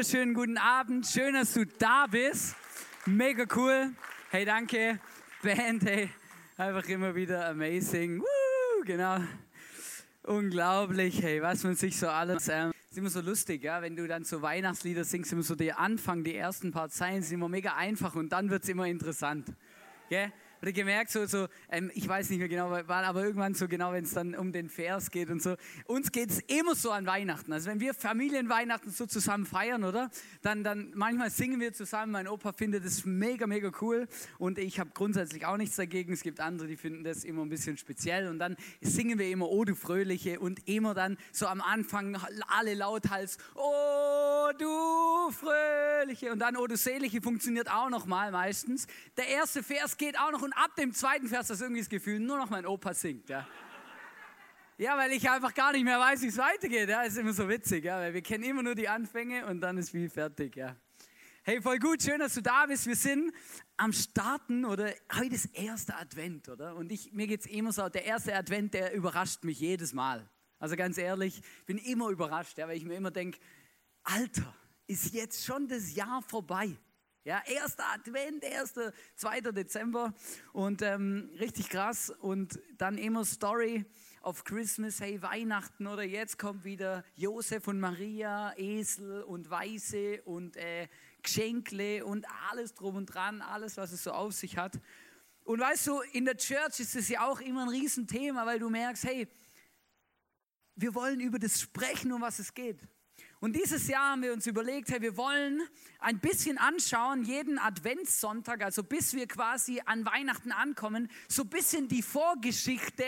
Wunderschönen guten Abend. Schön, dass du da bist. Mega cool. Hey, danke. Band, hey, einfach immer wieder amazing. Woo, genau. Unglaublich, hey, was man sich so alles. Ähm, ist immer so lustig, ja, wenn du dann so Weihnachtslieder singst, immer so der Anfang, die ersten paar Zeilen sind immer mega einfach und dann wird es immer interessant. Gell? Oder gemerkt, so, so ähm, ich weiß nicht mehr genau, wann, aber irgendwann so genau, wenn es dann um den Vers geht und so. Uns geht es immer so an Weihnachten. Also wenn wir Familienweihnachten so zusammen feiern, oder? Dann, dann manchmal singen wir zusammen. Mein Opa findet das mega, mega cool und ich habe grundsätzlich auch nichts dagegen. Es gibt andere, die finden das immer ein bisschen speziell und dann singen wir immer Oh du Fröhliche und immer dann so am Anfang alle lauthals Oh du Fröhliche und dann Oh du Selige funktioniert auch noch mal meistens. Der erste Vers geht auch noch und ab dem zweiten Vers das irgendwie das Gefühl, nur noch mein Opa singt. Ja. Ja, weil ich einfach gar nicht mehr weiß, wie es weitergeht. Ja, ist immer so witzig, ja, weil wir kennen immer nur die Anfänge und dann ist viel fertig. Ja. Hey, voll gut, schön, dass du da bist. Wir sind am Starten oder heute ist erster Advent, oder? Und ich, mir es immer so, der erste Advent, der überrascht mich jedes Mal. Also ganz ehrlich, ich bin immer überrascht, ja, weil ich mir immer denke, Alter, ist jetzt schon das Jahr vorbei? Ja, erster Advent, erster, zweiter Dezember und ähm, richtig krass. Und dann immer Story of Christmas, hey Weihnachten oder jetzt kommt wieder Josef und Maria, Esel und Weiße und äh, Geschenkle und alles drum und dran, alles, was es so auf sich hat. Und weißt du, in der Church ist es ja auch immer ein Riesenthema, weil du merkst, hey, wir wollen über das sprechen, um was es geht. Und dieses Jahr haben wir uns überlegt, hey, wir wollen ein bisschen anschauen, jeden Adventssonntag, also bis wir quasi an Weihnachten ankommen, so ein bisschen die Vorgeschichte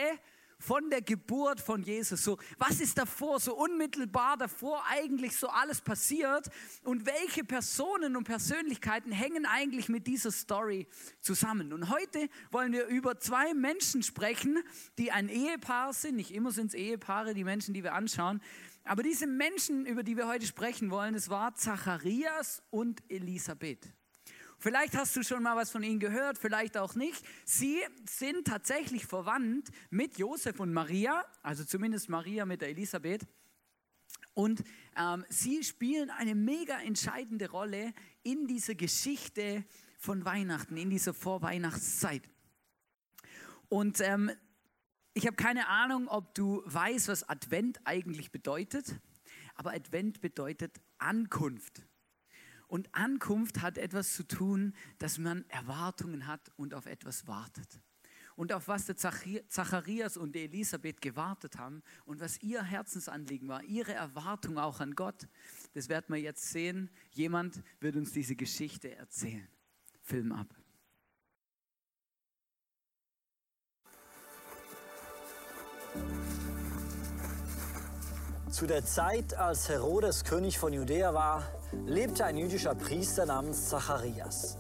von der Geburt von Jesus. So, was ist davor, so unmittelbar davor eigentlich so alles passiert und welche Personen und Persönlichkeiten hängen eigentlich mit dieser Story zusammen? Und heute wollen wir über zwei Menschen sprechen, die ein Ehepaar sind. Nicht immer sind es Ehepaare, die Menschen, die wir anschauen, aber diese Menschen, über die wir heute sprechen wollen, das war Zacharias und Elisabeth. Vielleicht hast du schon mal was von ihnen gehört, vielleicht auch nicht. Sie sind tatsächlich verwandt mit Josef und Maria, also zumindest Maria mit der Elisabeth. Und ähm, sie spielen eine mega entscheidende Rolle in dieser Geschichte von Weihnachten, in dieser Vorweihnachtszeit. Und ähm, ich habe keine Ahnung, ob du weißt, was Advent eigentlich bedeutet, aber Advent bedeutet Ankunft. Und Ankunft hat etwas zu tun, dass man Erwartungen hat und auf etwas wartet. Und auf was der Zacharias und die Elisabeth gewartet haben und was ihr Herzensanliegen war, ihre Erwartung auch an Gott, das werden wir jetzt sehen. Jemand wird uns diese Geschichte erzählen. Film ab. Zu der Zeit, als Herodes König von Judäa war, lebte ein jüdischer Priester namens Zacharias.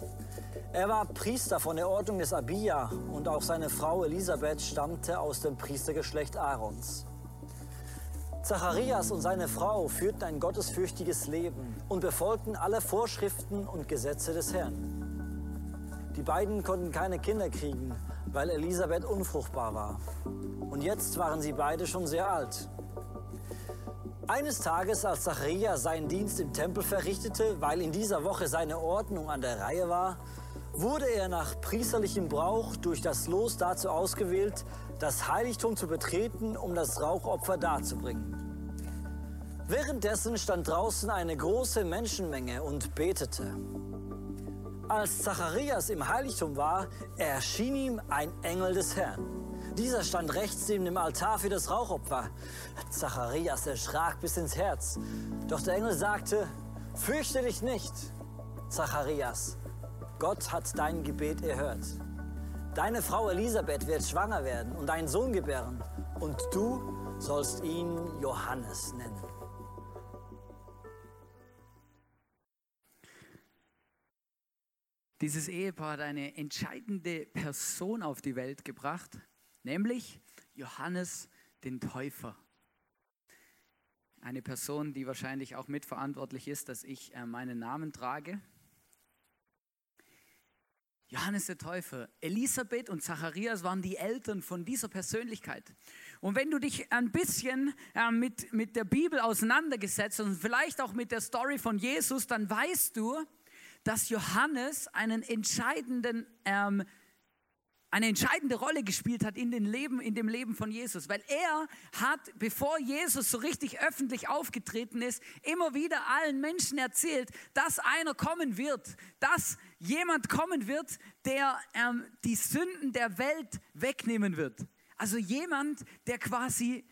Er war Priester von der Ordnung des Abia und auch seine Frau Elisabeth stammte aus dem Priestergeschlecht Aarons. Zacharias und seine Frau führten ein gottesfürchtiges Leben und befolgten alle Vorschriften und Gesetze des Herrn. Die beiden konnten keine Kinder kriegen, weil Elisabeth unfruchtbar war. Und jetzt waren sie beide schon sehr alt. Eines Tages, als Zacharias seinen Dienst im Tempel verrichtete, weil in dieser Woche seine Ordnung an der Reihe war, wurde er nach priesterlichem Brauch durch das Los dazu ausgewählt, das Heiligtum zu betreten, um das Rauchopfer darzubringen. Währenddessen stand draußen eine große Menschenmenge und betete. Als Zacharias im Heiligtum war, erschien ihm ein Engel des Herrn. Dieser stand rechts neben dem Altar für das Rauchopfer. Zacharias erschrak bis ins Herz. Doch der Engel sagte, fürchte dich nicht, Zacharias. Gott hat dein Gebet erhört. Deine Frau Elisabeth wird schwanger werden und einen Sohn gebären. Und du sollst ihn Johannes nennen. Dieses Ehepaar hat eine entscheidende Person auf die Welt gebracht, nämlich Johannes den Täufer. Eine Person, die wahrscheinlich auch mitverantwortlich ist, dass ich äh, meinen Namen trage. Johannes der Täufer, Elisabeth und Zacharias waren die Eltern von dieser Persönlichkeit. Und wenn du dich ein bisschen äh, mit, mit der Bibel auseinandergesetzt und vielleicht auch mit der Story von Jesus, dann weißt du, dass Johannes einen entscheidenden, ähm, eine entscheidende Rolle gespielt hat in, den Leben, in dem Leben von Jesus. Weil er hat, bevor Jesus so richtig öffentlich aufgetreten ist, immer wieder allen Menschen erzählt, dass einer kommen wird, dass jemand kommen wird, der ähm, die Sünden der Welt wegnehmen wird. Also jemand, der quasi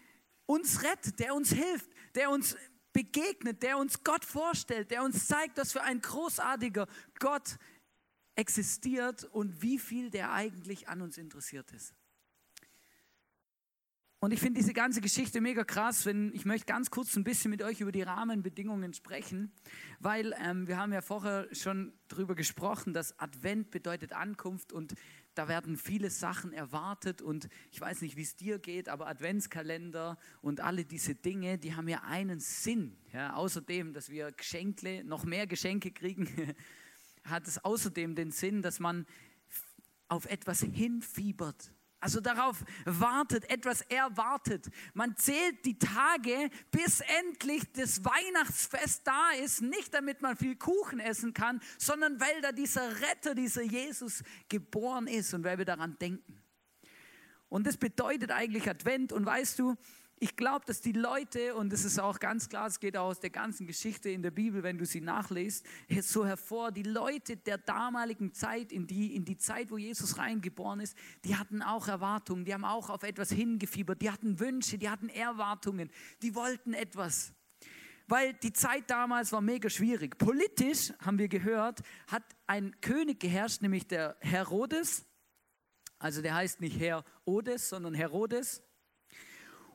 uns rettet, der uns hilft, der uns begegnet, der uns Gott vorstellt, der uns zeigt, dass für ein großartiger Gott existiert und wie viel der eigentlich an uns interessiert ist. Und ich finde diese ganze Geschichte mega krass, wenn ich möchte ganz kurz ein bisschen mit euch über die Rahmenbedingungen sprechen, weil ähm, wir haben ja vorher schon darüber gesprochen, dass Advent bedeutet Ankunft und da werden viele Sachen erwartet und ich weiß nicht, wie es dir geht, aber Adventskalender und alle diese Dinge, die haben ja einen Sinn. Ja, außerdem, dass wir Geschenke, noch mehr Geschenke kriegen, hat es außerdem den Sinn, dass man auf etwas hinfiebert. Also darauf wartet, etwas erwartet. Man zählt die Tage, bis endlich das Weihnachtsfest da ist. Nicht damit man viel Kuchen essen kann, sondern weil da dieser Retter, dieser Jesus geboren ist und weil wir daran denken. Und das bedeutet eigentlich Advent. Und weißt du, ich glaube, dass die Leute, und es ist auch ganz klar, es geht auch aus der ganzen Geschichte in der Bibel, wenn du sie nachliest, so hervor, die Leute der damaligen Zeit, in die, in die Zeit, wo Jesus reingeboren ist, die hatten auch Erwartungen, die haben auch auf etwas hingefiebert, die hatten Wünsche, die hatten Erwartungen, die wollten etwas. Weil die Zeit damals war mega schwierig. Politisch, haben wir gehört, hat ein König geherrscht, nämlich der Herodes. Also der heißt nicht Herodes, sondern Herodes.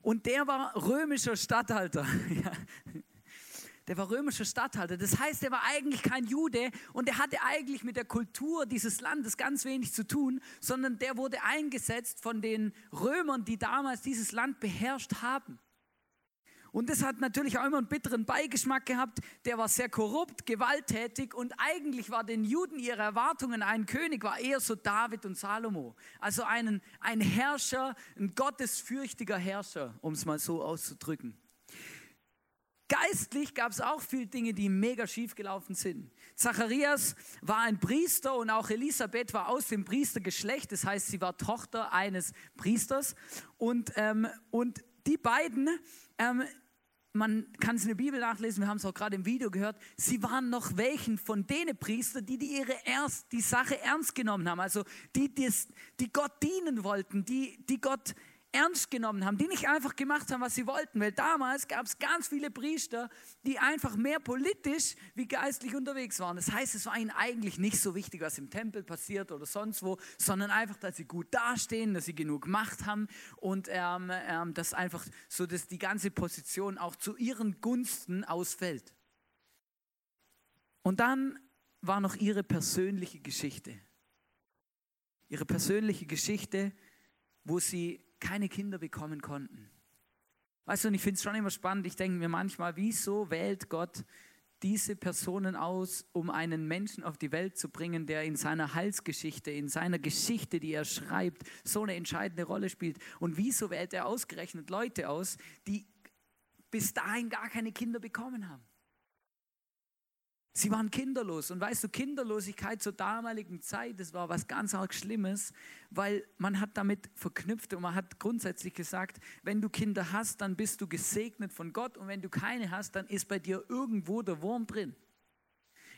Und der war römischer Statthalter. Der war römischer Statthalter. Das heißt, er war eigentlich kein Jude und er hatte eigentlich mit der Kultur dieses Landes ganz wenig zu tun, sondern der wurde eingesetzt von den Römern, die damals dieses Land beherrscht haben. Und das hat natürlich auch immer einen bitteren Beigeschmack gehabt. Der war sehr korrupt, gewalttätig und eigentlich war den Juden ihre Erwartungen, ein König war eher so David und Salomo. Also einen, ein Herrscher, ein gottesfürchtiger Herrscher, um es mal so auszudrücken. Geistlich gab es auch viele Dinge, die mega schief gelaufen sind. Zacharias war ein Priester und auch Elisabeth war aus dem Priestergeschlecht, das heißt, sie war Tochter eines Priesters. Und, ähm, und die beiden, ähm, man kann es in der Bibel nachlesen, wir haben es auch gerade im Video gehört, sie waren noch welchen von denen Priester, die, die ihre erst, die Sache ernst genommen haben, also die, die, die Gott dienen wollten, die, die Gott ernst genommen haben, die nicht einfach gemacht haben, was sie wollten, weil damals gab es ganz viele Priester, die einfach mehr politisch wie geistlich unterwegs waren. Das heißt, es war ihnen eigentlich nicht so wichtig, was im Tempel passiert oder sonst wo, sondern einfach, dass sie gut dastehen, dass sie genug Macht haben und ähm, ähm, dass einfach so, dass die ganze Position auch zu ihren Gunsten ausfällt. Und dann war noch ihre persönliche Geschichte. Ihre persönliche Geschichte, wo sie keine Kinder bekommen konnten. Weißt du, und ich finde es schon immer spannend, ich denke mir manchmal, wieso wählt Gott diese Personen aus, um einen Menschen auf die Welt zu bringen, der in seiner Heilsgeschichte, in seiner Geschichte, die er schreibt, so eine entscheidende Rolle spielt. Und wieso wählt er ausgerechnet Leute aus, die bis dahin gar keine Kinder bekommen haben? Sie waren kinderlos. Und weißt du, Kinderlosigkeit zur damaligen Zeit, das war was ganz arg Schlimmes, weil man hat damit verknüpft und man hat grundsätzlich gesagt, wenn du Kinder hast, dann bist du gesegnet von Gott und wenn du keine hast, dann ist bei dir irgendwo der Wurm drin.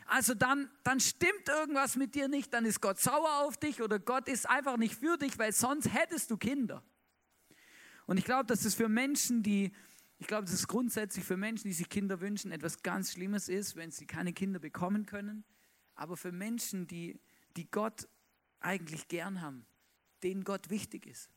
Also dann, dann stimmt irgendwas mit dir nicht, dann ist Gott sauer auf dich oder Gott ist einfach nicht für dich, weil sonst hättest du Kinder. Und ich glaube, dass es für Menschen, die ich glaube, dass es grundsätzlich für Menschen, die sich Kinder wünschen, etwas ganz Schlimmes ist, wenn sie keine Kinder bekommen können. Aber für Menschen, die, die Gott eigentlich gern haben, denen Gott wichtig ist.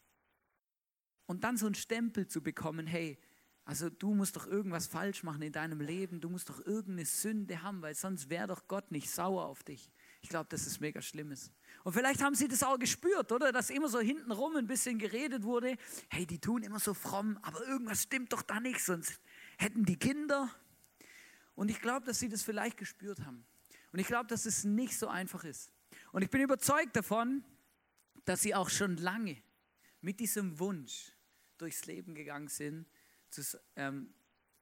Und dann so einen Stempel zu bekommen, hey, also du musst doch irgendwas falsch machen in deinem Leben, du musst doch irgendeine Sünde haben, weil sonst wäre doch Gott nicht sauer auf dich. Ich glaube, das ist mega Schlimmes. Und vielleicht haben sie das auch gespürt, oder? Dass immer so hintenrum ein bisschen geredet wurde, hey, die tun immer so fromm, aber irgendwas stimmt doch da nicht, sonst hätten die Kinder. Und ich glaube, dass sie das vielleicht gespürt haben. Und ich glaube, dass es nicht so einfach ist. Und ich bin überzeugt davon, dass sie auch schon lange mit diesem Wunsch durchs Leben gegangen sind, zu, ähm,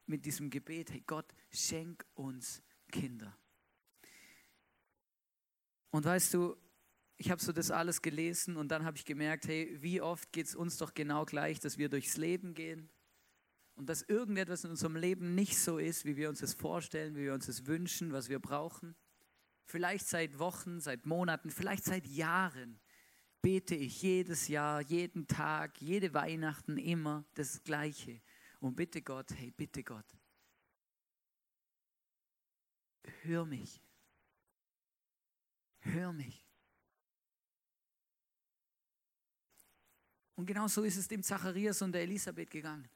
mit diesem Gebet, hey Gott, schenk uns Kinder. Und weißt du, ich habe so das alles gelesen und dann habe ich gemerkt, hey, wie oft geht es uns doch genau gleich, dass wir durchs Leben gehen und dass irgendetwas in unserem Leben nicht so ist, wie wir uns das vorstellen, wie wir uns das wünschen, was wir brauchen. Vielleicht seit Wochen, seit Monaten, vielleicht seit Jahren bete ich jedes Jahr, jeden Tag, jede Weihnachten immer das Gleiche. Und bitte Gott, hey, bitte Gott, hör mich. Hör mich. Und genau so ist es dem Zacharias und der Elisabeth gegangen.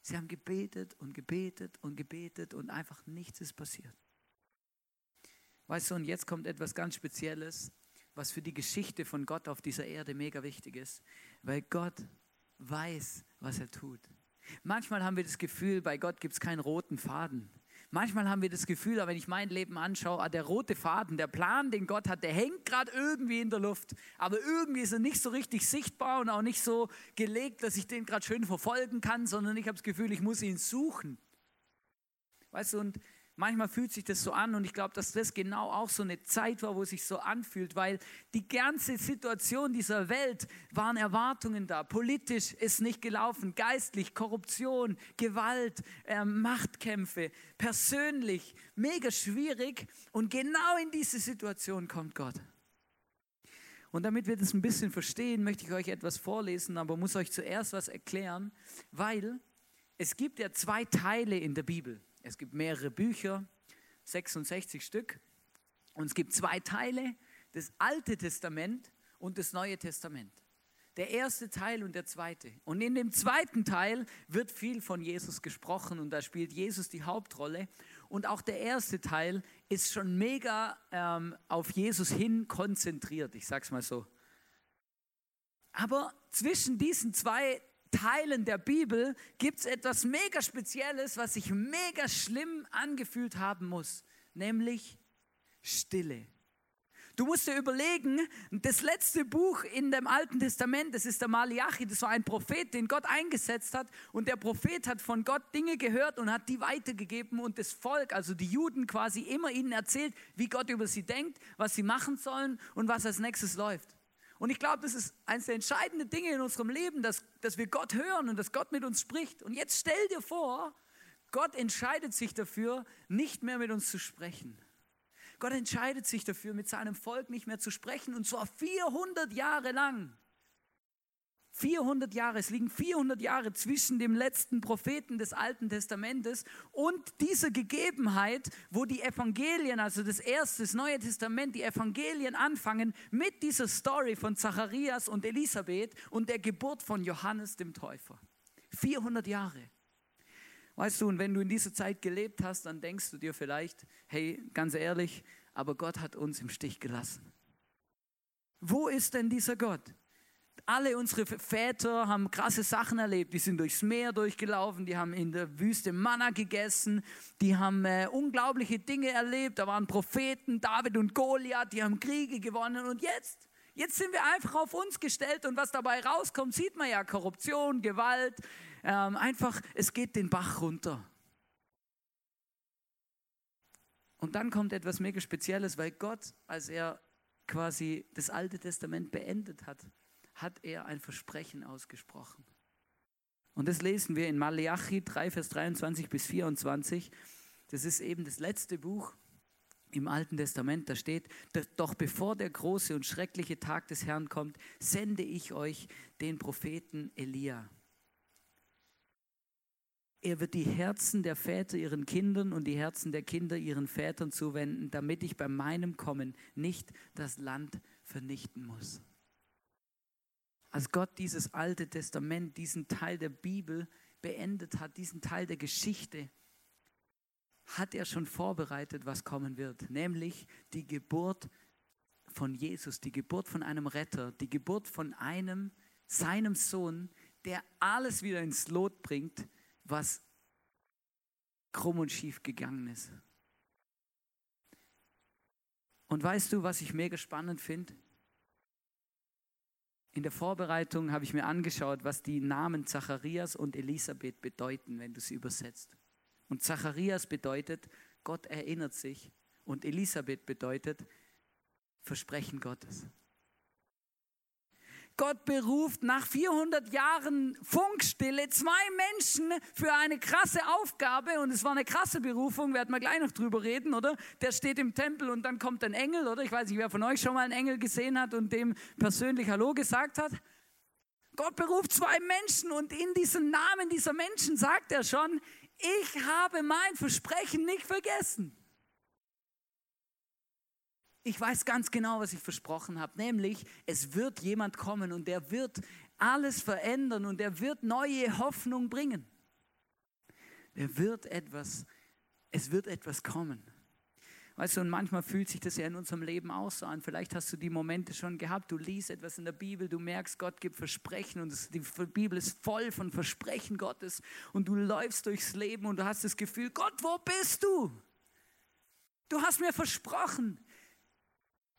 Sie haben gebetet und gebetet und gebetet und einfach nichts ist passiert. Weißt du, und jetzt kommt etwas ganz Spezielles, was für die Geschichte von Gott auf dieser Erde mega wichtig ist, weil Gott weiß, was er tut. Manchmal haben wir das Gefühl, bei Gott gibt es keinen roten Faden. Manchmal haben wir das Gefühl, wenn ich mein Leben anschaue, ah, der rote Faden, der Plan, den Gott hat, der hängt gerade irgendwie in der Luft. Aber irgendwie ist er nicht so richtig sichtbar und auch nicht so gelegt, dass ich den gerade schön verfolgen kann, sondern ich habe das Gefühl, ich muss ihn suchen. Weißt du, und Manchmal fühlt sich das so an und ich glaube, dass das genau auch so eine Zeit war, wo es sich so anfühlt, weil die ganze Situation dieser Welt waren Erwartungen da. Politisch ist nicht gelaufen, geistlich, Korruption, Gewalt, äh, Machtkämpfe, persönlich, mega schwierig und genau in diese Situation kommt Gott. Und damit wir das ein bisschen verstehen, möchte ich euch etwas vorlesen, aber muss euch zuerst was erklären, weil es gibt ja zwei Teile in der Bibel. Es gibt mehrere Bücher, 66 Stück. Und es gibt zwei Teile, das Alte Testament und das Neue Testament. Der erste Teil und der zweite. Und in dem zweiten Teil wird viel von Jesus gesprochen und da spielt Jesus die Hauptrolle. Und auch der erste Teil ist schon mega ähm, auf Jesus hin konzentriert, ich sag's mal so. Aber zwischen diesen zwei Teilen der Bibel gibt es etwas mega Spezielles, was sich mega schlimm angefühlt haben muss, nämlich Stille. Du musst dir überlegen, das letzte Buch in dem Alten Testament, das ist der Malachi, das war ein Prophet, den Gott eingesetzt hat. Und der Prophet hat von Gott Dinge gehört und hat die weitergegeben und das Volk, also die Juden quasi immer ihnen erzählt, wie Gott über sie denkt, was sie machen sollen und was als nächstes läuft. Und ich glaube, das ist eines der entscheidenden Dinge in unserem Leben, dass, dass wir Gott hören und dass Gott mit uns spricht. Und jetzt stell dir vor, Gott entscheidet sich dafür, nicht mehr mit uns zu sprechen. Gott entscheidet sich dafür, mit seinem Volk nicht mehr zu sprechen und zwar 400 Jahre lang. 400 Jahre, es liegen 400 Jahre zwischen dem letzten Propheten des Alten Testamentes und dieser Gegebenheit, wo die Evangelien, also das erste, das Neue Testament, die Evangelien anfangen mit dieser Story von Zacharias und Elisabeth und der Geburt von Johannes dem Täufer. 400 Jahre. Weißt du, und wenn du in dieser Zeit gelebt hast, dann denkst du dir vielleicht, hey, ganz ehrlich, aber Gott hat uns im Stich gelassen. Wo ist denn dieser Gott? Alle unsere Väter haben krasse Sachen erlebt. Die sind durchs Meer durchgelaufen, die haben in der Wüste Manna gegessen, die haben äh, unglaubliche Dinge erlebt. Da waren Propheten, David und Goliath, die haben Kriege gewonnen. Und jetzt, jetzt sind wir einfach auf uns gestellt und was dabei rauskommt, sieht man ja Korruption, Gewalt. Ähm, einfach, es geht den Bach runter. Und dann kommt etwas mega Spezielles, weil Gott, als er quasi das Alte Testament beendet hat, hat er ein Versprechen ausgesprochen. Und das lesen wir in Malachi 3, Vers 23 bis 24. Das ist eben das letzte Buch im Alten Testament. Da steht, doch bevor der große und schreckliche Tag des Herrn kommt, sende ich euch den Propheten Elia. Er wird die Herzen der Väter ihren Kindern und die Herzen der Kinder ihren Vätern zuwenden, damit ich bei meinem Kommen nicht das Land vernichten muss. Als Gott dieses alte Testament, diesen Teil der Bibel beendet hat, diesen Teil der Geschichte, hat er schon vorbereitet, was kommen wird, nämlich die Geburt von Jesus, die Geburt von einem Retter, die Geburt von einem, seinem Sohn, der alles wieder ins Lot bringt, was krumm und schief gegangen ist. Und weißt du, was ich mega spannend finde? In der Vorbereitung habe ich mir angeschaut, was die Namen Zacharias und Elisabeth bedeuten, wenn du sie übersetzt. Und Zacharias bedeutet, Gott erinnert sich. Und Elisabeth bedeutet, Versprechen Gottes. Gott beruft nach 400 Jahren Funkstille zwei Menschen für eine krasse Aufgabe und es war eine krasse Berufung, werden wir gleich noch drüber reden, oder? Der steht im Tempel und dann kommt ein Engel, oder? Ich weiß nicht, wer von euch schon mal einen Engel gesehen hat und dem persönlich Hallo gesagt hat. Gott beruft zwei Menschen und in diesem Namen dieser Menschen sagt er schon, ich habe mein Versprechen nicht vergessen. Ich weiß ganz genau, was ich versprochen habe, nämlich es wird jemand kommen und der wird alles verändern und der wird neue Hoffnung bringen. Der wird etwas, es wird etwas kommen. Weißt du, und manchmal fühlt sich das ja in unserem Leben auch so an. Vielleicht hast du die Momente schon gehabt. Du liest etwas in der Bibel, du merkst, Gott gibt Versprechen und die Bibel ist voll von Versprechen Gottes. Und du läufst durchs Leben und du hast das Gefühl, Gott, wo bist du? Du hast mir versprochen,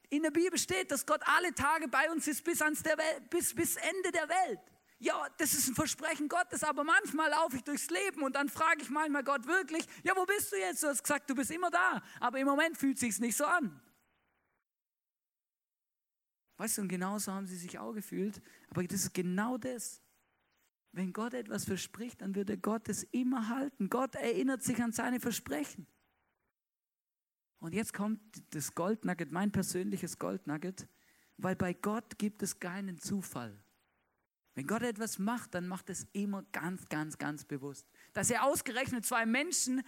in der Bibel steht, dass Gott alle Tage bei uns ist bis, ans der Welt, bis, bis Ende der Welt. Ja, das ist ein Versprechen Gottes, aber manchmal laufe ich durchs Leben und dann frage ich manchmal Gott wirklich, ja, wo bist du jetzt? Du hast gesagt, du bist immer da, aber im Moment fühlt es sich nicht so an. Weißt du, und genauso haben sie sich auch gefühlt, aber das ist genau das. Wenn Gott etwas verspricht, dann wird er Gott es immer halten. Gott erinnert sich an seine Versprechen. Und jetzt kommt das Goldnugget, mein persönliches Goldnugget, weil bei Gott gibt es keinen Zufall. Wenn Gott etwas macht, dann macht es immer ganz, ganz, ganz bewusst. Dass er ausgerechnet zwei Menschen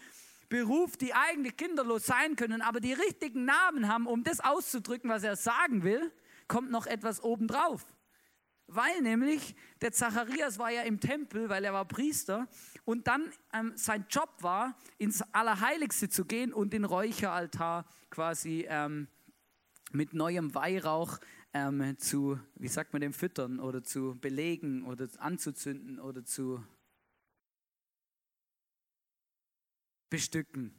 beruft, die eigentlich kinderlos sein können, aber die richtigen Namen haben, um das auszudrücken, was er sagen will, kommt noch etwas obendrauf. Weil nämlich der Zacharias war ja im Tempel, weil er war Priester und dann ähm, sein Job war, ins Allerheiligste zu gehen und den Räucheraltar quasi ähm, mit neuem Weihrauch ähm, zu, wie sagt man dem, füttern oder zu belegen oder anzuzünden oder zu bestücken.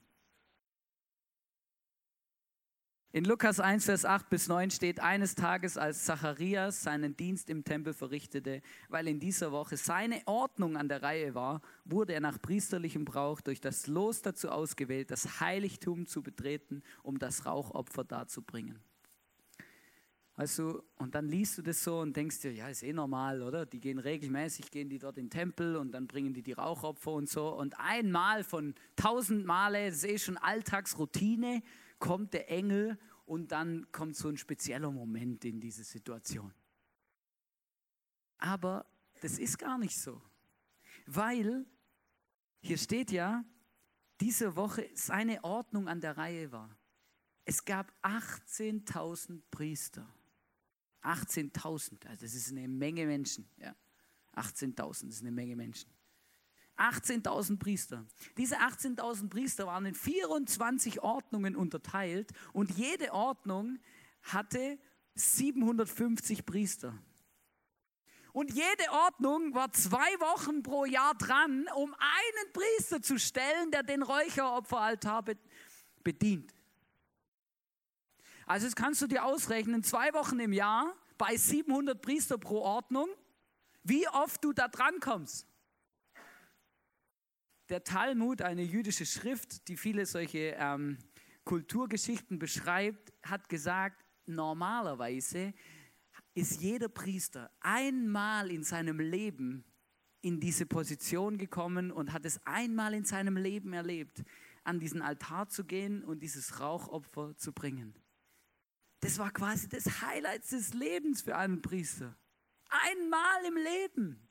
In Lukas 1, Vers 8 bis 9 steht, eines Tages, als Zacharias seinen Dienst im Tempel verrichtete, weil in dieser Woche seine Ordnung an der Reihe war, wurde er nach priesterlichem Brauch durch das Los dazu ausgewählt, das Heiligtum zu betreten, um das Rauchopfer darzubringen. Also, und dann liest du das so und denkst dir, ja, ist eh normal, oder? Die gehen regelmäßig, gehen die dort in den Tempel und dann bringen die die Rauchopfer und so. Und einmal von tausend Male, das ist eh schon Alltagsroutine, kommt der Engel und dann kommt so ein spezieller Moment in diese Situation. Aber das ist gar nicht so, weil hier steht ja, diese Woche seine Ordnung an der Reihe war. Es gab 18.000 Priester. 18.000, also das ist eine Menge Menschen. Ja. 18.000 ist eine Menge Menschen. 18.000 Priester. Diese 18.000 Priester waren in 24 Ordnungen unterteilt und jede Ordnung hatte 750 Priester. Und jede Ordnung war zwei Wochen pro Jahr dran, um einen Priester zu stellen, der den Räucheropferaltar bedient. Also das kannst du dir ausrechnen, zwei Wochen im Jahr bei 700 Priester pro Ordnung, wie oft du da dran kommst. Der Talmud, eine jüdische Schrift, die viele solche ähm, Kulturgeschichten beschreibt, hat gesagt, normalerweise ist jeder Priester einmal in seinem Leben in diese Position gekommen und hat es einmal in seinem Leben erlebt, an diesen Altar zu gehen und dieses Rauchopfer zu bringen. Das war quasi das Highlight des Lebens für einen Priester. Einmal im Leben.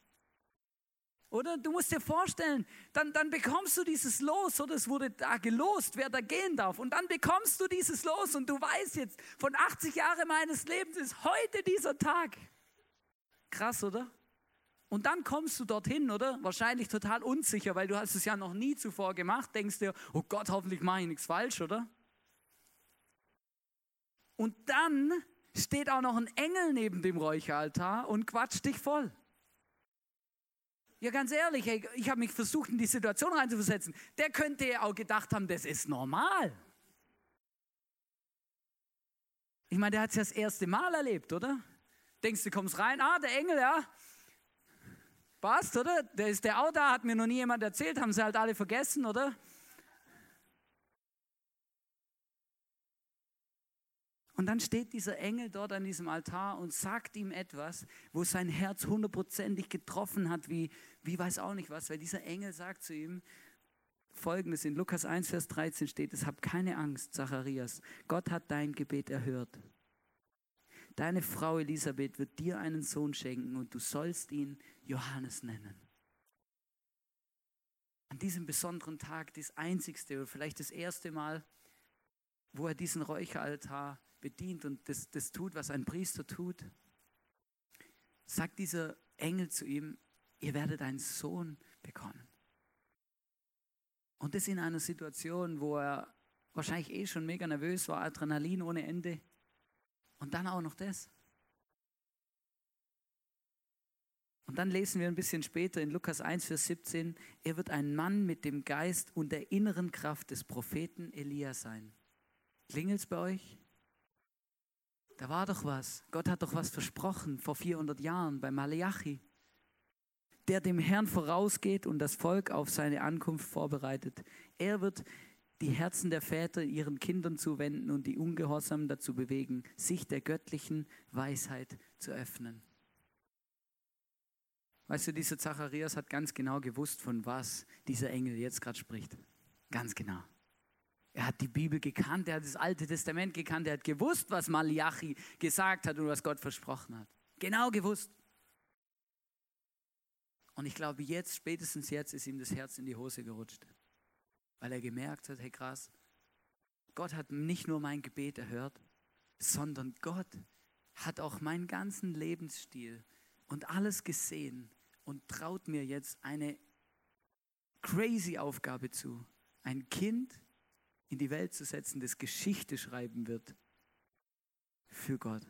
Oder du musst dir vorstellen, dann, dann bekommst du dieses Los, oder es wurde da gelost, wer da gehen darf. Und dann bekommst du dieses Los und du weißt jetzt, von 80 Jahren meines Lebens ist heute dieser Tag. Krass, oder? Und dann kommst du dorthin, oder? Wahrscheinlich total unsicher, weil du hast es ja noch nie zuvor gemacht. Denkst dir, oh Gott, hoffentlich mache ich nichts falsch, oder? Und dann steht auch noch ein Engel neben dem Räucheraltar und quatscht dich voll. Ja, ganz ehrlich, ey, ich habe mich versucht, in die Situation reinzuversetzen. Der könnte ja auch gedacht haben, das ist normal. Ich meine, der hat es ja das erste Mal erlebt, oder? Denkst du, kommst rein, ah, der Engel, ja. Passt, oder? Der ist der auch da, hat mir noch nie jemand erzählt, haben sie halt alle vergessen, oder? Und dann steht dieser Engel dort an diesem Altar und sagt ihm etwas, wo sein Herz hundertprozentig getroffen hat, wie, wie weiß auch nicht was, weil dieser Engel sagt zu ihm folgendes, in Lukas 1, Vers 13 steht es, hab keine Angst, Zacharias, Gott hat dein Gebet erhört. Deine Frau Elisabeth wird dir einen Sohn schenken und du sollst ihn Johannes nennen. An diesem besonderen Tag, das einzigste oder vielleicht das erste Mal, wo er diesen Räucheraltar bedient und das, das tut, was ein Priester tut, sagt dieser Engel zu ihm, ihr werdet einen Sohn bekommen. Und das in einer Situation, wo er wahrscheinlich eh schon mega nervös war, Adrenalin ohne Ende. Und dann auch noch das. Und dann lesen wir ein bisschen später in Lukas 1, Vers 17, er wird ein Mann mit dem Geist und der inneren Kraft des Propheten Elia sein. Klingelt es bei euch? Da war doch was. Gott hat doch was versprochen vor 400 Jahren bei Malachi, der dem Herrn vorausgeht und das Volk auf seine Ankunft vorbereitet. Er wird die Herzen der Väter ihren Kindern zuwenden und die Ungehorsamen dazu bewegen, sich der göttlichen Weisheit zu öffnen. Weißt du, dieser Zacharias hat ganz genau gewusst, von was dieser Engel jetzt gerade spricht. Ganz genau. Er hat die Bibel gekannt, er hat das Alte Testament gekannt, er hat gewusst, was Malachi gesagt hat und was Gott versprochen hat. Genau gewusst. Und ich glaube, jetzt, spätestens jetzt, ist ihm das Herz in die Hose gerutscht. Weil er gemerkt hat, hey krass, Gott hat nicht nur mein Gebet erhört, sondern Gott hat auch meinen ganzen Lebensstil und alles gesehen und traut mir jetzt eine crazy Aufgabe zu. Ein Kind in die Welt zu setzen, das Geschichte schreiben wird für Gott.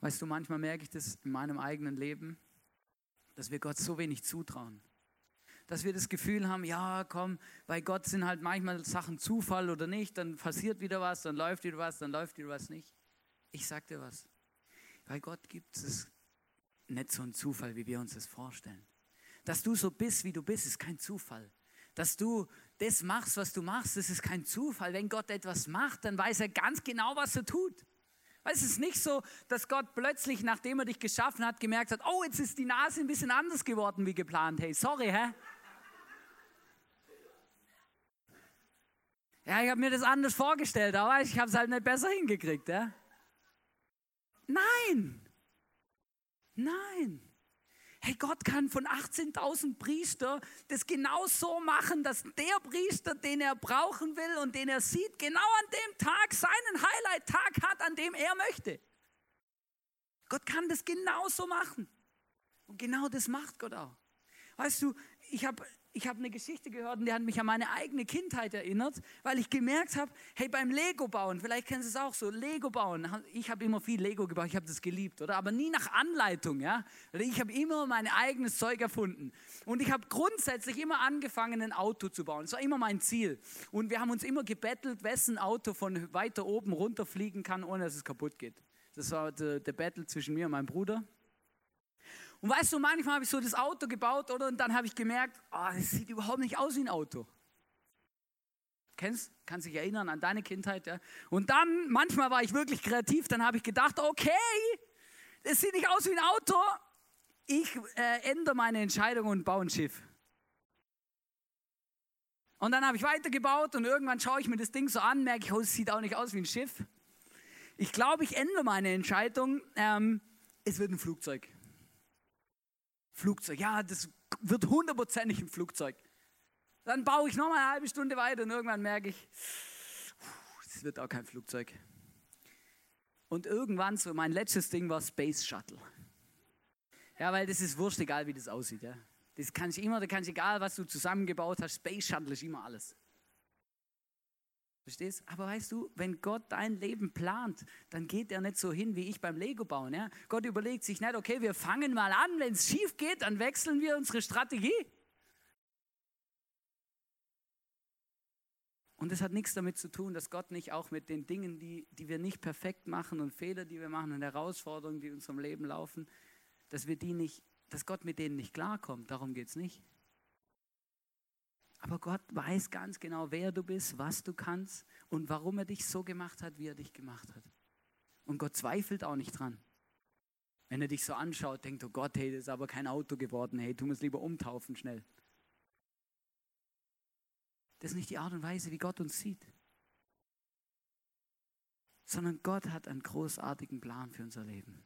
Weißt du, manchmal merke ich das in meinem eigenen Leben, dass wir Gott so wenig zutrauen. Dass wir das Gefühl haben, ja, komm, bei Gott sind halt manchmal Sachen Zufall oder nicht, dann passiert wieder was, dann läuft wieder was, dann läuft wieder was nicht. Ich sag dir was. Bei Gott gibt es nicht so einen Zufall, wie wir uns das vorstellen. Dass du so bist, wie du bist, ist kein Zufall. Dass du das machst, was du machst, das ist kein Zufall. Wenn Gott etwas macht, dann weiß er ganz genau, was er tut. Es ist nicht so, dass Gott plötzlich, nachdem er dich geschaffen hat, gemerkt hat, oh, jetzt ist die Nase ein bisschen anders geworden wie geplant. Hey, sorry, hä? Ja, ich habe mir das anders vorgestellt, aber ich habe es halt nicht besser hingekriegt. Ja? Nein, nein. Hey, Gott kann von 18.000 Priester das genau so machen, dass der Priester, den er brauchen will und den er sieht, genau an dem Tag seinen Highlight-Tag hat, an dem er möchte. Gott kann das genau so machen. Und genau das macht Gott auch. Weißt du, ich habe ich habe eine Geschichte gehört und die hat mich an meine eigene Kindheit erinnert, weil ich gemerkt habe, hey, beim Lego bauen, vielleicht kennst du es auch so, Lego bauen, ich habe immer viel Lego gebaut, ich habe das geliebt, oder? Aber nie nach Anleitung, ja? Ich habe immer mein eigenes Zeug erfunden. Und ich habe grundsätzlich immer angefangen, ein Auto zu bauen. Das war immer mein Ziel. Und wir haben uns immer gebettelt, wessen Auto von weiter oben runterfliegen kann, ohne dass es kaputt geht. Das war der Battle zwischen mir und meinem Bruder. Und weißt du, manchmal habe ich so das Auto gebaut, oder? Und dann habe ich gemerkt, oh, sieht überhaupt nicht aus wie ein Auto. Kennst? Kannst dich erinnern an deine Kindheit, ja? Und dann, manchmal war ich wirklich kreativ, dann habe ich gedacht, okay, es sieht nicht aus wie ein Auto. Ich äh, ändere meine Entscheidung und baue ein Schiff. Und dann habe ich weitergebaut und irgendwann schaue ich mir das Ding so an, merke ich, oh, es sieht auch nicht aus wie ein Schiff. Ich glaube, ich ändere meine Entscheidung. Ähm, es wird ein Flugzeug. Flugzeug. Ja, das wird hundertprozentig ein Flugzeug. Dann baue ich noch mal eine halbe Stunde weiter und irgendwann merke ich, das wird auch kein Flugzeug. Und irgendwann so mein letztes Ding war Space Shuttle. Ja, weil das ist wurscht, egal wie das aussieht. Ja. Das kann ich immer, da kann ich egal, was du zusammengebaut hast, Space Shuttle ist immer alles. Verstehst? Aber weißt du, wenn Gott dein Leben plant, dann geht er nicht so hin wie ich beim Lego bauen. Ja? Gott überlegt sich nicht, okay, wir fangen mal an, wenn es schief geht, dann wechseln wir unsere Strategie. Und es hat nichts damit zu tun, dass Gott nicht auch mit den Dingen, die, die wir nicht perfekt machen und Fehler, die wir machen und Herausforderungen, die in unserem Leben laufen, dass wir die nicht, dass Gott mit denen nicht klarkommt. Darum geht es nicht. Aber Gott weiß ganz genau, wer du bist, was du kannst und warum er dich so gemacht hat, wie er dich gemacht hat. Und Gott zweifelt auch nicht dran. Wenn er dich so anschaut, denkt, oh Gott, hey, das ist aber kein Auto geworden, hey, tu es lieber umtaufen schnell. Das ist nicht die Art und Weise, wie Gott uns sieht. Sondern Gott hat einen großartigen Plan für unser Leben.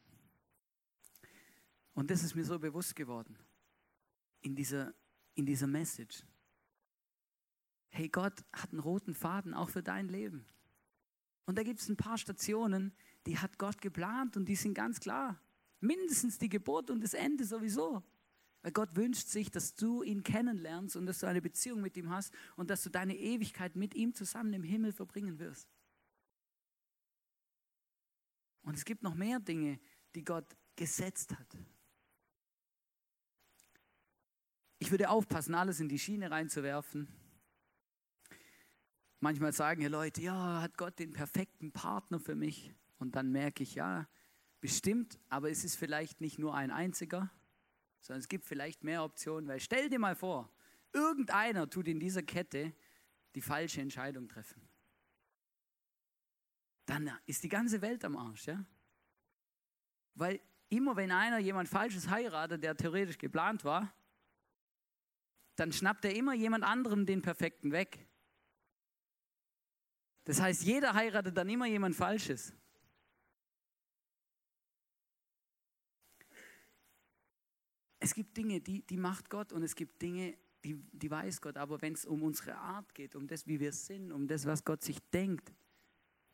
Und das ist mir so bewusst geworden in dieser, in dieser Message hey, Gott hat einen roten Faden auch für dein Leben. Und da gibt es ein paar Stationen, die hat Gott geplant und die sind ganz klar. Mindestens die Geburt und das Ende sowieso. Weil Gott wünscht sich, dass du ihn kennenlernst und dass du eine Beziehung mit ihm hast und dass du deine Ewigkeit mit ihm zusammen im Himmel verbringen wirst. Und es gibt noch mehr Dinge, die Gott gesetzt hat. Ich würde aufpassen, alles in die Schiene reinzuwerfen Manchmal sagen ja Leute, ja, hat Gott den perfekten Partner für mich? Und dann merke ich, ja, bestimmt, aber es ist vielleicht nicht nur ein einziger, sondern es gibt vielleicht mehr Optionen, weil stell dir mal vor, irgendeiner tut in dieser Kette die falsche Entscheidung treffen. Dann ist die ganze Welt am Arsch, ja? Weil immer wenn einer jemand Falsches heiratet, der theoretisch geplant war, dann schnappt er immer jemand anderem den Perfekten weg. Das heißt, jeder heiratet dann immer jemand Falsches. Es gibt Dinge, die, die macht Gott und es gibt Dinge, die, die weiß Gott. Aber wenn es um unsere Art geht, um das, wie wir sind, um das, was Gott sich denkt,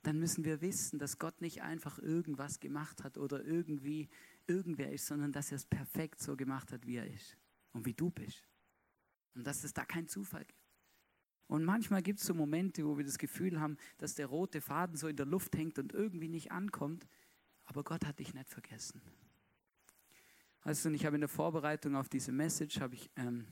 dann müssen wir wissen, dass Gott nicht einfach irgendwas gemacht hat oder irgendwie irgendwer ist, sondern dass er es perfekt so gemacht hat, wie er ist und wie du bist. Und dass es da keinen Zufall gibt. Und manchmal gibt es so Momente, wo wir das Gefühl haben, dass der rote Faden so in der Luft hängt und irgendwie nicht ankommt. Aber Gott hat dich nicht vergessen. Weißt du, und ich habe in der Vorbereitung auf diese Message, habe ich, ähm,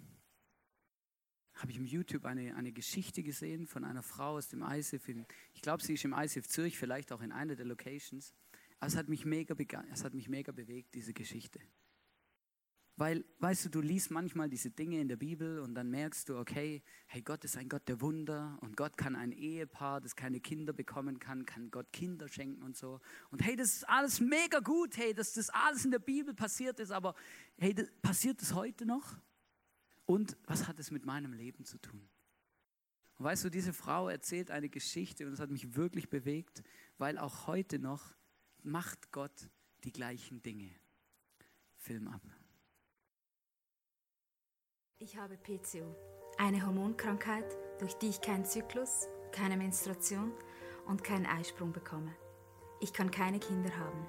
habe ich im YouTube eine, eine Geschichte gesehen von einer Frau aus dem ISIF. In, ich glaube, sie ist im ISIF Zürich, vielleicht auch in einer der Locations. Es hat mich mega, es hat mich mega bewegt, diese Geschichte. Weil, weißt du, du liest manchmal diese Dinge in der Bibel und dann merkst du, okay, hey, Gott ist ein Gott der Wunder und Gott kann ein Ehepaar, das keine Kinder bekommen kann, kann Gott Kinder schenken und so. Und hey, das ist alles mega gut, hey, dass das alles in der Bibel passiert ist, aber hey, das, passiert es heute noch? Und was hat es mit meinem Leben zu tun? Und weißt du, diese Frau erzählt eine Geschichte und es hat mich wirklich bewegt, weil auch heute noch macht Gott die gleichen Dinge. Film ab. Ich habe PCO, eine Hormonkrankheit, durch die ich keinen Zyklus, keine Menstruation und keinen Eisprung bekomme. Ich kann keine Kinder haben.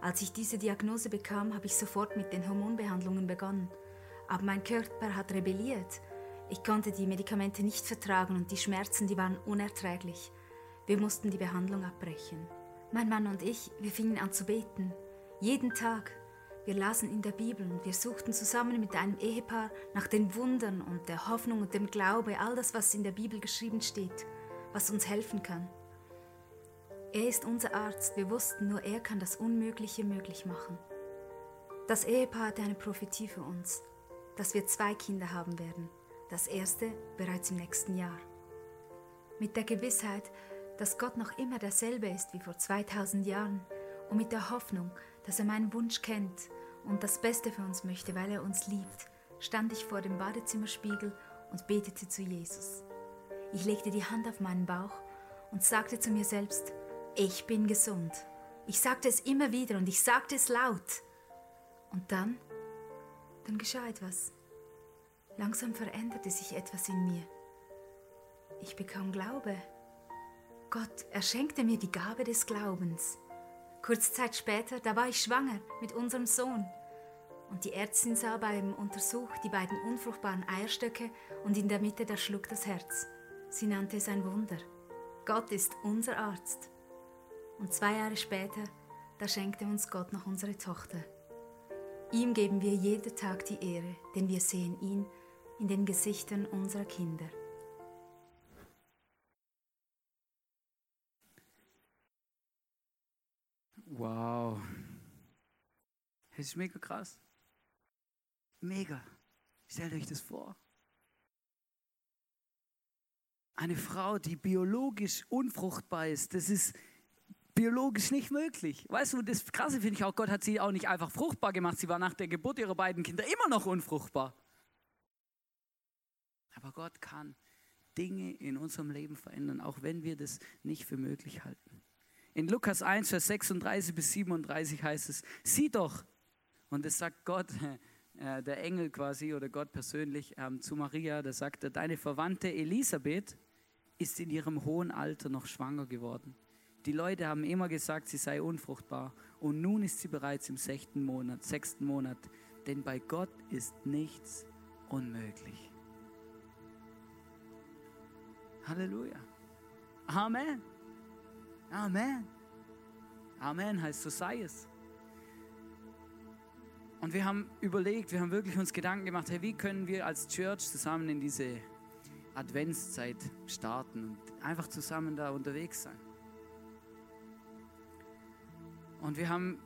Als ich diese Diagnose bekam, habe ich sofort mit den Hormonbehandlungen begonnen. Aber mein Körper hat rebelliert. Ich konnte die Medikamente nicht vertragen und die Schmerzen, die waren unerträglich. Wir mussten die Behandlung abbrechen. Mein Mann und ich, wir fingen an zu beten. Jeden Tag, wir lasen in der Bibel und wir suchten zusammen mit einem Ehepaar nach den Wundern und der Hoffnung und dem Glaube, all das, was in der Bibel geschrieben steht, was uns helfen kann. Er ist unser Arzt, wir wussten, nur er kann das Unmögliche möglich machen. Das Ehepaar hatte eine Prophetie für uns, dass wir zwei Kinder haben werden, das erste bereits im nächsten Jahr. Mit der Gewissheit, dass Gott noch immer derselbe ist wie vor 2000 Jahren und mit der Hoffnung, dass er meinen Wunsch kennt und das Beste für uns möchte, weil er uns liebt, stand ich vor dem Badezimmerspiegel und betete zu Jesus. Ich legte die Hand auf meinen Bauch und sagte zu mir selbst, ich bin gesund. Ich sagte es immer wieder und ich sagte es laut. Und dann, dann geschah etwas. Langsam veränderte sich etwas in mir. Ich bekam Glaube. Gott, er schenkte mir die Gabe des Glaubens. Kurze Zeit später, da war ich schwanger mit unserem Sohn. Und die Ärztin sah beim Untersuch die beiden unfruchtbaren Eierstöcke und in der Mitte da schlug das Herz. Sie nannte es ein Wunder. Gott ist unser Arzt. Und zwei Jahre später, da schenkte uns Gott noch unsere Tochter. Ihm geben wir jeden Tag die Ehre, denn wir sehen ihn in den Gesichtern unserer Kinder. Wow. Das ist mega krass. Mega. Stellt euch das vor. Eine Frau, die biologisch unfruchtbar ist, das ist biologisch nicht möglich. Weißt du, das Krasse finde ich auch, Gott hat sie auch nicht einfach fruchtbar gemacht. Sie war nach der Geburt ihrer beiden Kinder immer noch unfruchtbar. Aber Gott kann Dinge in unserem Leben verändern, auch wenn wir das nicht für möglich halten. In Lukas 1, Vers 36 bis 37 heißt es, sieh doch, und das sagt Gott, äh, der Engel quasi oder Gott persönlich ähm, zu Maria, da sagt er, deine Verwandte Elisabeth ist in ihrem hohen Alter noch schwanger geworden. Die Leute haben immer gesagt, sie sei unfruchtbar und nun ist sie bereits im sechsten Monat, sechsten Monat, denn bei Gott ist nichts unmöglich. Halleluja. Amen. Amen. Amen heißt, so sei es. Und wir haben überlegt, wir haben wirklich uns Gedanken gemacht, hey, wie können wir als Church zusammen in diese Adventszeit starten und einfach zusammen da unterwegs sein. Und wir haben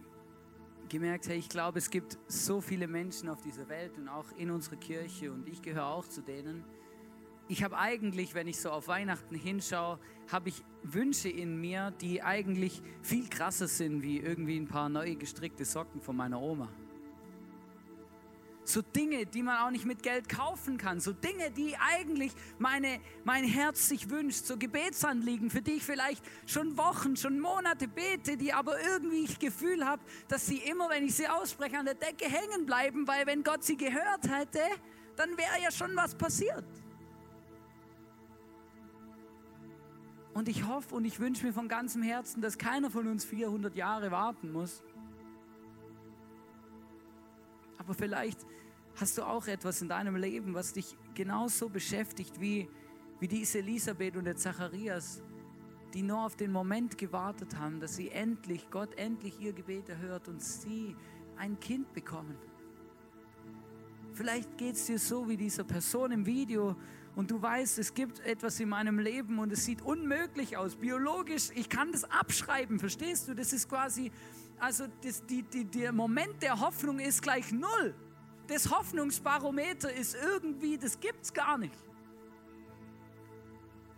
gemerkt, hey, ich glaube, es gibt so viele Menschen auf dieser Welt und auch in unserer Kirche und ich gehöre auch zu denen. Ich habe eigentlich, wenn ich so auf Weihnachten hinschaue, habe ich Wünsche in mir, die eigentlich viel krasser sind wie irgendwie ein paar neue gestrickte Socken von meiner Oma. So Dinge, die man auch nicht mit Geld kaufen kann. So Dinge, die eigentlich meine, mein Herz sich wünscht. So Gebetsanliegen, für die ich vielleicht schon Wochen, schon Monate bete, die aber irgendwie ich Gefühl habe, dass sie immer, wenn ich sie ausspreche, an der Decke hängen bleiben, weil wenn Gott sie gehört hätte, dann wäre ja schon was passiert. Und ich hoffe und ich wünsche mir von ganzem Herzen, dass keiner von uns 400 Jahre warten muss. Aber vielleicht Hast du auch etwas in deinem Leben, was dich genauso beschäftigt wie, wie diese Elisabeth und der Zacharias, die nur auf den Moment gewartet haben, dass sie endlich, Gott endlich ihr Gebet erhört und sie ein Kind bekommen? Vielleicht geht es dir so wie dieser Person im Video und du weißt, es gibt etwas in meinem Leben und es sieht unmöglich aus, biologisch, ich kann das abschreiben, verstehst du? Das ist quasi, also das, die, die, der Moment der Hoffnung ist gleich null das Hoffnungsbarometer ist irgendwie, das gibt es gar nicht.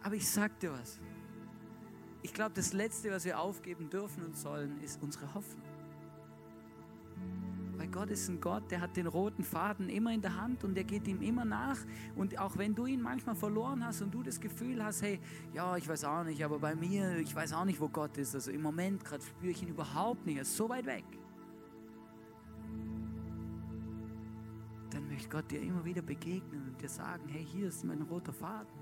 Aber ich sag dir was. Ich glaube, das Letzte, was wir aufgeben dürfen und sollen, ist unsere Hoffnung. Gott ist ein Gott, der hat den roten Faden immer in der Hand und der geht ihm immer nach. Und auch wenn du ihn manchmal verloren hast und du das Gefühl hast, hey, ja, ich weiß auch nicht, aber bei mir, ich weiß auch nicht, wo Gott ist. Also im Moment gerade spüre ich ihn überhaupt nicht, er ist so weit weg. dann möchte Gott dir immer wieder begegnen und dir sagen, hey, hier ist mein roter Faden.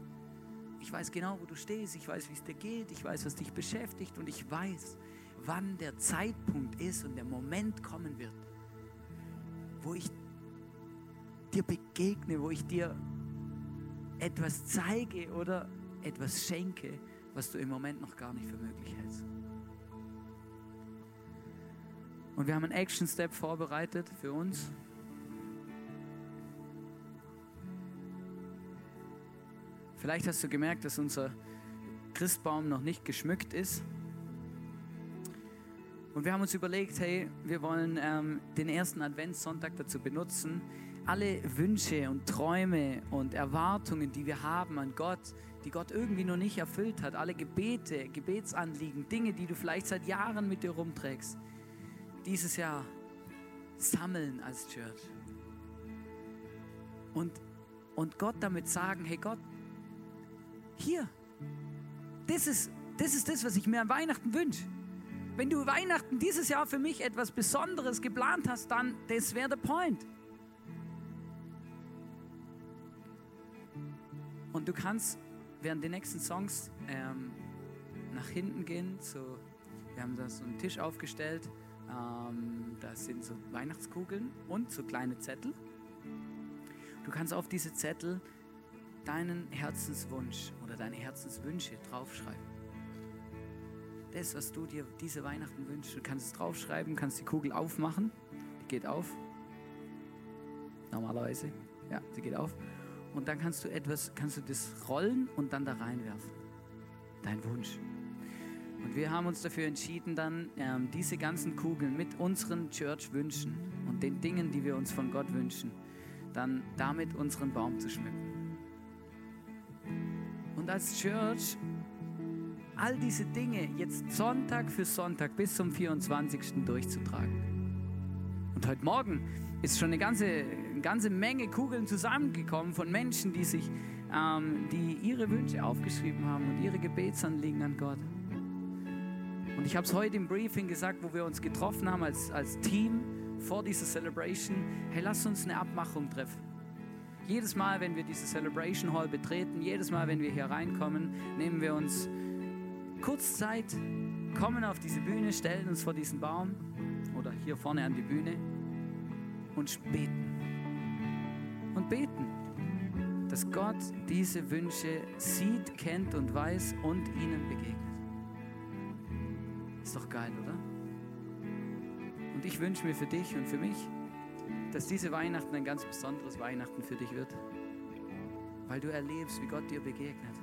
Ich weiß genau, wo du stehst, ich weiß, wie es dir geht, ich weiß, was dich beschäftigt und ich weiß, wann der Zeitpunkt ist und der Moment kommen wird, wo ich dir begegne, wo ich dir etwas zeige oder etwas schenke, was du im Moment noch gar nicht für möglich hältst. Und wir haben einen Action Step vorbereitet für uns. Vielleicht hast du gemerkt, dass unser Christbaum noch nicht geschmückt ist. Und wir haben uns überlegt, hey, wir wollen ähm, den ersten Adventssonntag dazu benutzen, alle Wünsche und Träume und Erwartungen, die wir haben an Gott, die Gott irgendwie noch nicht erfüllt hat, alle Gebete, Gebetsanliegen, Dinge, die du vielleicht seit Jahren mit dir rumträgst, dieses Jahr sammeln als Church. Und, und Gott damit sagen, hey Gott, hier, das ist, das ist das, was ich mir an Weihnachten wünsche. Wenn du Weihnachten dieses Jahr für mich etwas Besonderes geplant hast, dann das wäre der Point. Und du kannst während den nächsten Songs ähm, nach hinten gehen. So, Wir haben da so einen Tisch aufgestellt. Ähm, da sind so Weihnachtskugeln und so kleine Zettel. Du kannst auf diese Zettel deinen Herzenswunsch oder deine Herzenswünsche draufschreiben. Das, was du dir diese Weihnachten wünschst, du kannst es draufschreiben, kannst die Kugel aufmachen. Die geht auf. Normalerweise. Ja, sie geht auf. Und dann kannst du etwas, kannst du das rollen und dann da reinwerfen. Dein Wunsch. Und wir haben uns dafür entschieden, dann ähm, diese ganzen Kugeln mit unseren Church-Wünschen und den Dingen, die wir uns von Gott wünschen, dann damit unseren Baum zu schmücken. Und als Church all diese Dinge jetzt Sonntag für Sonntag bis zum 24. durchzutragen. Und heute Morgen ist schon eine ganze, eine ganze Menge Kugeln zusammengekommen von Menschen, die sich, ähm, die ihre Wünsche aufgeschrieben haben und ihre Gebetsanliegen an Gott. Und ich habe es heute im Briefing gesagt, wo wir uns getroffen haben als, als Team vor dieser Celebration. Hey, lass uns eine Abmachung treffen. Jedes Mal, wenn wir diese Celebration Hall betreten, jedes Mal, wenn wir hier reinkommen, nehmen wir uns kurz Zeit, kommen auf diese Bühne, stellen uns vor diesen Baum oder hier vorne an die Bühne und beten. Und beten, dass Gott diese Wünsche sieht, kennt und weiß und ihnen begegnet. Ist doch geil, oder? Und ich wünsche mir für dich und für mich, dass diese Weihnachten ein ganz besonderes Weihnachten für dich wird, weil du erlebst, wie Gott dir begegnet.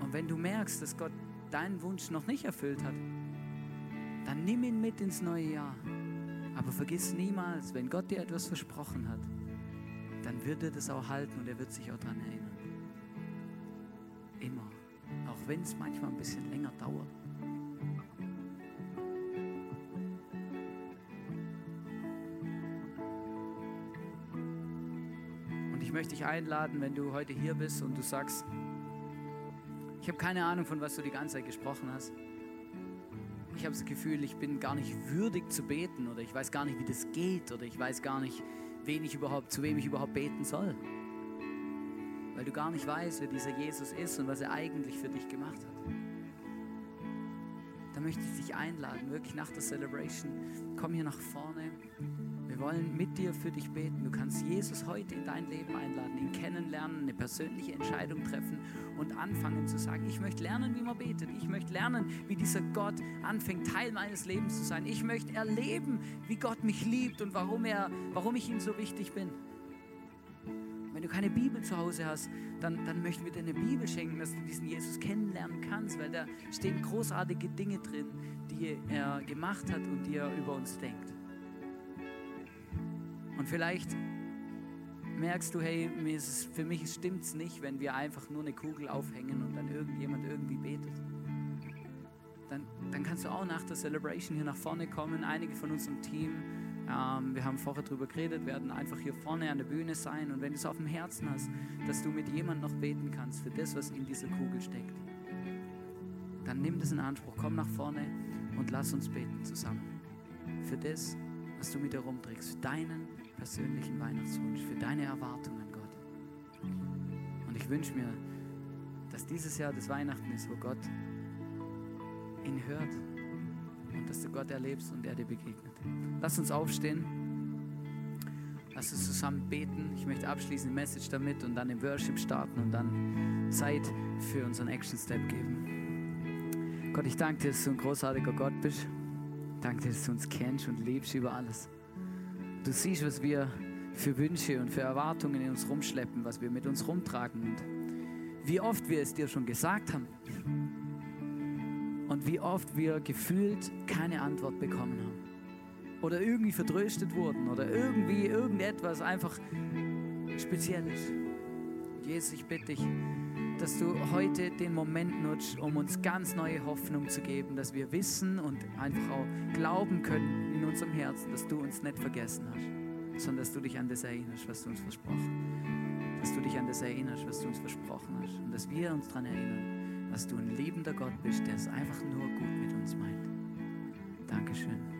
Und wenn du merkst, dass Gott deinen Wunsch noch nicht erfüllt hat, dann nimm ihn mit ins neue Jahr. Aber vergiss niemals, wenn Gott dir etwas versprochen hat, dann wird er das auch halten und er wird sich auch daran erinnern. Immer. Auch wenn es manchmal ein bisschen länger dauert. Und ich möchte dich einladen, wenn du heute hier bist und du sagst, ich habe keine Ahnung, von was du die ganze Zeit gesprochen hast. Ich habe das Gefühl, ich bin gar nicht würdig zu beten oder ich weiß gar nicht, wie das geht oder ich weiß gar nicht, wen ich überhaupt, zu wem ich überhaupt beten soll. Weil du gar nicht weißt, wer dieser Jesus ist und was er eigentlich für dich gemacht hat. Da möchte ich dich einladen, wirklich nach der Celebration, komm hier nach vorne. Wir wollen mit dir für dich beten. Du kannst Jesus heute in dein Leben einladen, ihn kennenlernen, eine persönliche Entscheidung treffen und anfangen zu sagen, ich möchte lernen, wie man betet. Ich möchte lernen, wie dieser Gott anfängt, Teil meines Lebens zu sein. Ich möchte erleben, wie Gott mich liebt und warum, er, warum ich ihm so wichtig bin. Wenn du keine Bibel zu Hause hast, dann, dann möchten wir dir eine Bibel schenken, dass du diesen Jesus kennenlernen kannst, weil da stehen großartige Dinge drin, die er gemacht hat und die er über uns denkt. Und vielleicht merkst du, hey, mir ist es, für mich stimmt es nicht, wenn wir einfach nur eine Kugel aufhängen und dann irgendjemand irgendwie betet. Dann, dann kannst du auch nach der Celebration hier nach vorne kommen. Einige von unserem Team, ähm, wir haben vorher darüber geredet, werden einfach hier vorne an der Bühne sein. Und wenn du es auf dem Herzen hast, dass du mit jemandem noch beten kannst für das, was in dieser Kugel steckt, dann nimm das in Anspruch. Komm nach vorne und lass uns beten zusammen. Für das, was du mit dir rumträgst, für deinen persönlichen Weihnachtswunsch, für deine Erwartung an Gott. Und ich wünsche mir, dass dieses Jahr das Weihnachten ist, wo Gott ihn hört und dass du Gott erlebst und er dir begegnet. Lass uns aufstehen. Lass uns zusammen beten. Ich möchte abschließend die Message damit und dann im Worship starten und dann Zeit für unseren Action Step geben. Gott, ich danke dir, dass du ein großartiger Gott bist. Danke dir, dass du uns kennst und liebst über alles. Du siehst, was wir für Wünsche und für Erwartungen in uns rumschleppen, was wir mit uns rumtragen. Und wie oft wir es dir schon gesagt haben. Und wie oft wir gefühlt keine Antwort bekommen haben. Oder irgendwie vertröstet wurden oder irgendwie irgendetwas einfach speziell ist. Jesus, ich bitte dich, dass du heute den Moment nutzt, um uns ganz neue Hoffnung zu geben, dass wir wissen und einfach auch glauben können in unserem Herzen, dass du uns nicht vergessen hast, sondern dass du dich an das erinnerst, was du uns versprochen hast. Dass du dich an das erinnerst, was du uns versprochen hast. Und dass wir uns daran erinnern, dass du ein liebender Gott bist, der es einfach nur gut mit uns meint. Dankeschön.